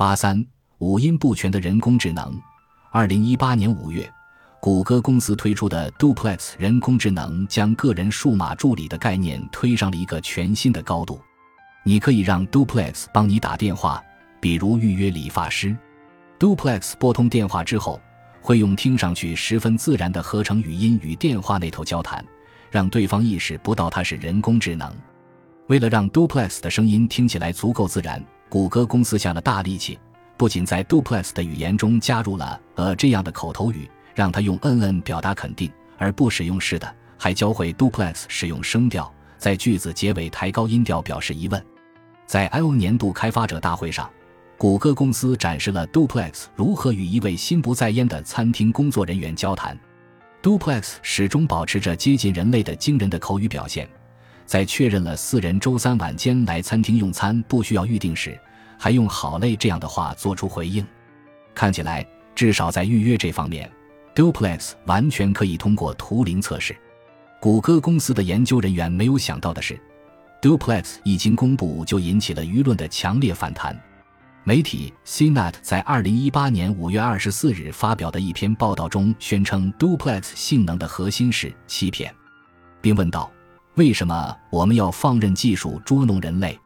八三五音不全的人工智能。二零一八年五月，谷歌公司推出的 Duplex 人工智能将个人数码助理的概念推上了一个全新的高度。你可以让 Duplex 帮你打电话，比如预约理发师。Duplex 拨通电话之后，会用听上去十分自然的合成语音与电话那头交谈，让对方意识不到它是人工智能。为了让 Duplex 的声音听起来足够自然，谷歌公司下了大力气，不仅在 Duplex 的语言中加入了“呃”这样的口头语，让他用“嗯嗯”表达肯定，而不使用“是的”，还教会 Duplex 使用声调，在句子结尾抬高音调表示疑问。在 I/O 年度开发者大会上，谷歌公司展示了 Duplex 如何与一位心不在焉的餐厅工作人员交谈。Duplex 始终保持着接近人类的惊人的口语表现。在确认了四人周三晚间来餐厅用餐不需要预定时，还用“好累”这样的话做出回应。看起来，至少在预约这方面，Duplex 完全可以通过图灵测试。谷歌公司的研究人员没有想到的是，Duplex 一经公布就引起了舆论的强烈反弹。媒体 CNET 在2018年5月24日发表的一篇报道中宣称，Duplex 性能的核心是欺骗，并问道。为什么我们要放任技术捉弄人类？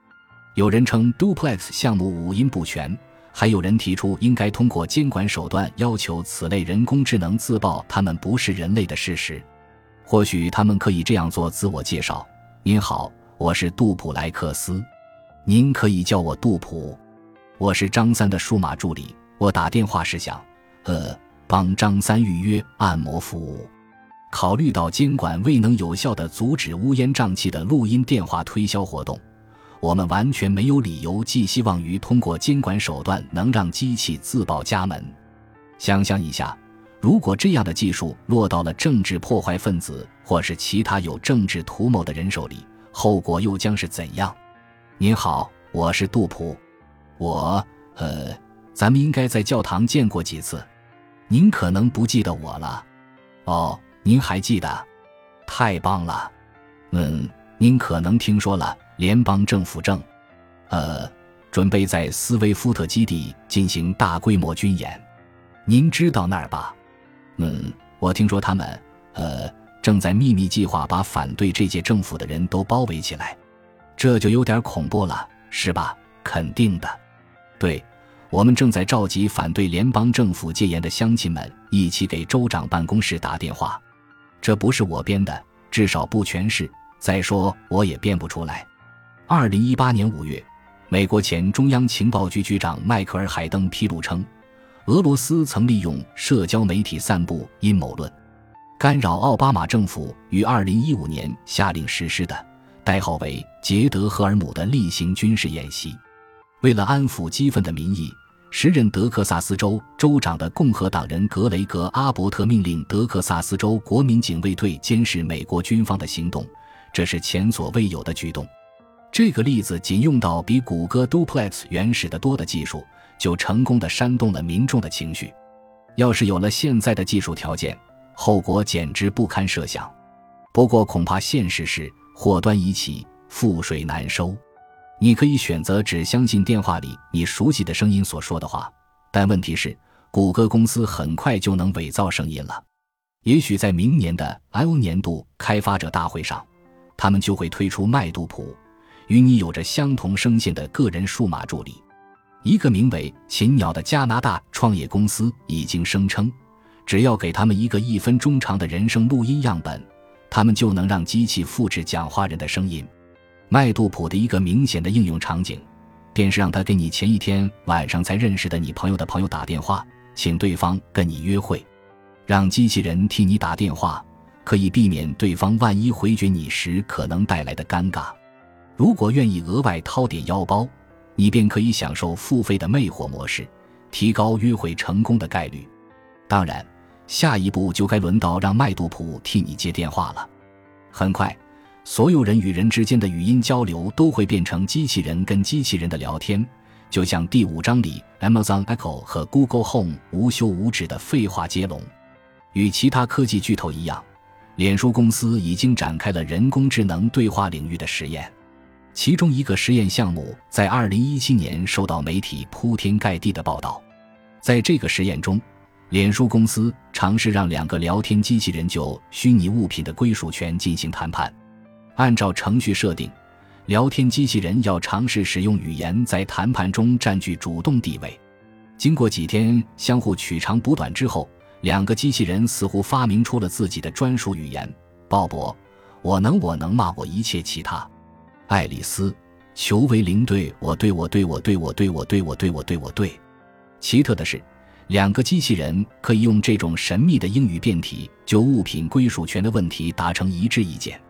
有人称 Duplex 项目五音不全，还有人提出应该通过监管手段要求此类人工智能自曝他们不是人类的事实。或许他们可以这样做自我介绍：“您好，我是杜普莱克斯，您可以叫我杜普。我是张三的数码助理。我打电话是想，呃，帮张三预约按摩服务。”考虑到监管未能有效地阻止乌烟瘴气的录音电话推销活动，我们完全没有理由寄希望于通过监管手段能让机器自报家门。想象一下，如果这样的技术落到了政治破坏分子或是其他有政治图谋的人手里，后果又将是怎样？您好，我是杜普，我……呃，咱们应该在教堂见过几次，您可能不记得我了。哦。您还记得？太棒了。嗯，您可能听说了，联邦政府正，呃，准备在斯威夫特基地进行大规模军演。您知道那儿吧？嗯，我听说他们，呃，正在秘密计划把反对这届政府的人都包围起来。这就有点恐怖了，是吧？肯定的。对，我们正在召集反对联邦政府戒严的乡亲们一起给州长办公室打电话。这不是我编的，至少不全是。再说，我也编不出来。二零一八年五月，美国前中央情报局局长迈克尔·海登披露称，俄罗斯曾利用社交媒体散布阴谋论，干扰奥巴马政府于二零一五年下令实施的代号为“杰德赫尔姆”的例行军事演习，为了安抚激愤的民意。时任德克萨斯州州长的共和党人格雷格·阿伯特命令德克萨斯州国民警卫队监视美国军方的行动，这是前所未有的举动。这个例子仅用到比谷歌 Duplex 原始的多的技术，就成功的煽动了民众的情绪。要是有了现在的技术条件，后果简直不堪设想。不过，恐怕现实是祸端已起，覆水难收。你可以选择只相信电话里你熟悉的声音所说的话，但问题是，谷歌公司很快就能伪造声音了。也许在明年的 I/O 年度开发者大会上，他们就会推出麦杜普，与你有着相同声线的个人数码助理。一个名为“禽鸟”的加拿大创业公司已经声称，只要给他们一个一分钟长的人声录音样本，他们就能让机器复制讲话人的声音。麦杜普的一个明显的应用场景，便是让他给你前一天晚上才认识的你朋友的朋友打电话，请对方跟你约会，让机器人替你打电话，可以避免对方万一回绝你时可能带来的尴尬。如果愿意额外掏点腰包，你便可以享受付费的魅惑模式，提高约会成功的概率。当然，下一步就该轮到让麦杜普替你接电话了。很快。所有人与人之间的语音交流都会变成机器人跟机器人的聊天，就像第五章里 Amazon Echo 和 Google Home 无休无止的废话接龙。与其他科技巨头一样，脸书公司已经展开了人工智能对话领域的实验。其中一个实验项目在2017年受到媒体铺天盖地的报道。在这个实验中，脸书公司尝试让两个聊天机器人就虚拟物品的归属权进行谈判。按照程序设定，聊天机器人要尝试使用语言在谈判中占据主动地位。经过几天相互取长补短之后，两个机器人似乎发明出了自己的专属语言。鲍勃，我能，我能骂我一切其他。爱丽丝，裘维林对我，对我，对我，对我，对我，对我，对我，对我，对。奇特的是，两个机器人可以用这种神秘的英语变体就物品归属权的问题达成一致意见。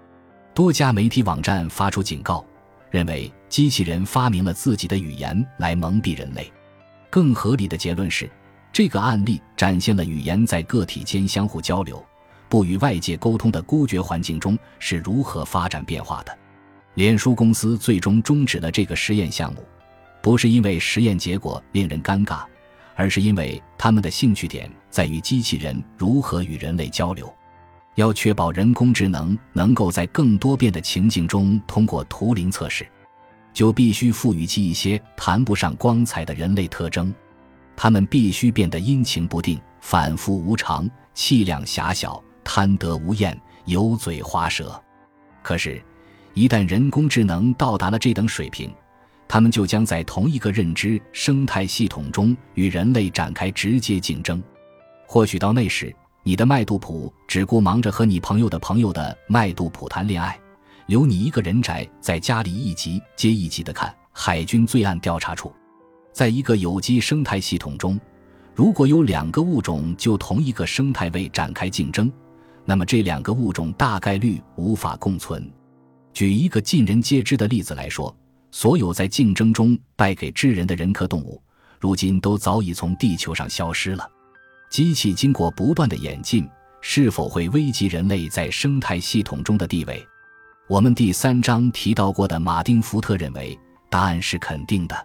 多家媒体网站发出警告，认为机器人发明了自己的语言来蒙蔽人类。更合理的结论是，这个案例展现了语言在个体间相互交流、不与外界沟通的孤绝环境中是如何发展变化的。脸书公司最终终止了这个实验项目，不是因为实验结果令人尴尬，而是因为他们的兴趣点在于机器人如何与人类交流。要确保人工智能能够在更多变的情境中通过图灵测试。就必须赋予其一些谈不上光彩的人类特征，他们必须变得阴晴不定、反复无常、气量狭小、贪得无厌、油嘴滑舌。可是，一旦人工智能到达了这等水平，他们就将在同一个认知生态系统中与人类展开直接竞争。或许到那时，你的麦杜普只顾忙着和你朋友的朋友的麦杜普谈恋爱。留你一个人宅在家里，一集接一集的看《海军罪案调查处》。在一个有机生态系统中，如果有两个物种就同一个生态位展开竞争，那么这两个物种大概率无法共存。举一个尽人皆知的例子来说，所有在竞争中败给智人的人科动物，如今都早已从地球上消失了。机器经过不断的演进，是否会危及人类在生态系统中的地位？我们第三章提到过的马丁·福特认为，答案是肯定的。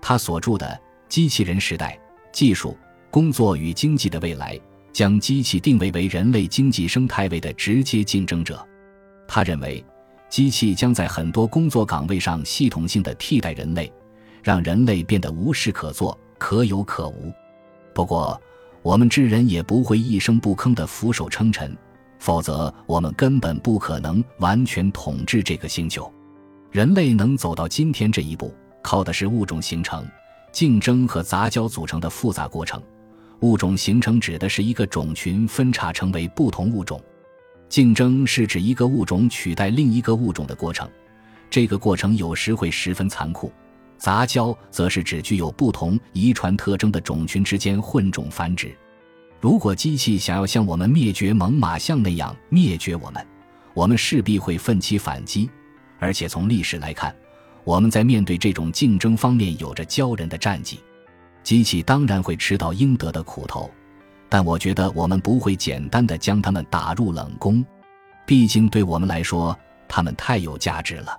他所著的《机器人时代：技术、工作与经济的未来》将机器定位为人类经济生态位的直接竞争者。他认为，机器将在很多工作岗位上系统性的替代人类，让人类变得无事可做、可有可无。不过，我们智人也不会一声不吭地俯首称臣。否则，我们根本不可能完全统治这个星球。人类能走到今天这一步，靠的是物种形成、竞争和杂交组成的复杂过程。物种形成指的是一个种群分叉成为不同物种，竞争是指一个物种取代另一个物种的过程。这个过程有时会十分残酷。杂交则是指具有不同遗传特征的种群之间混种繁殖。如果机器想要像我们灭绝猛犸象那样灭绝我们，我们势必会奋起反击。而且从历史来看，我们在面对这种竞争方面有着骄人的战绩。机器当然会吃到应得的苦头，但我觉得我们不会简单的将它们打入冷宫。毕竟对我们来说，它们太有价值了。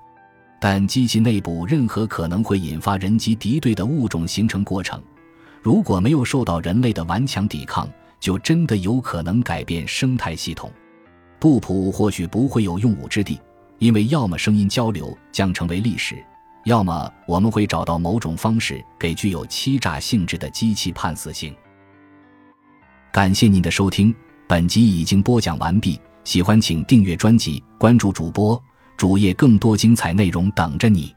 但机器内部任何可能会引发人机敌对的物种形成过程，如果没有受到人类的顽强抵抗，就真的有可能改变生态系统，布普或许不会有用武之地，因为要么声音交流将成为历史，要么我们会找到某种方式给具有欺诈性质的机器判死刑。感谢您的收听，本集已经播讲完毕。喜欢请订阅专辑，关注主播主页，更多精彩内容等着你。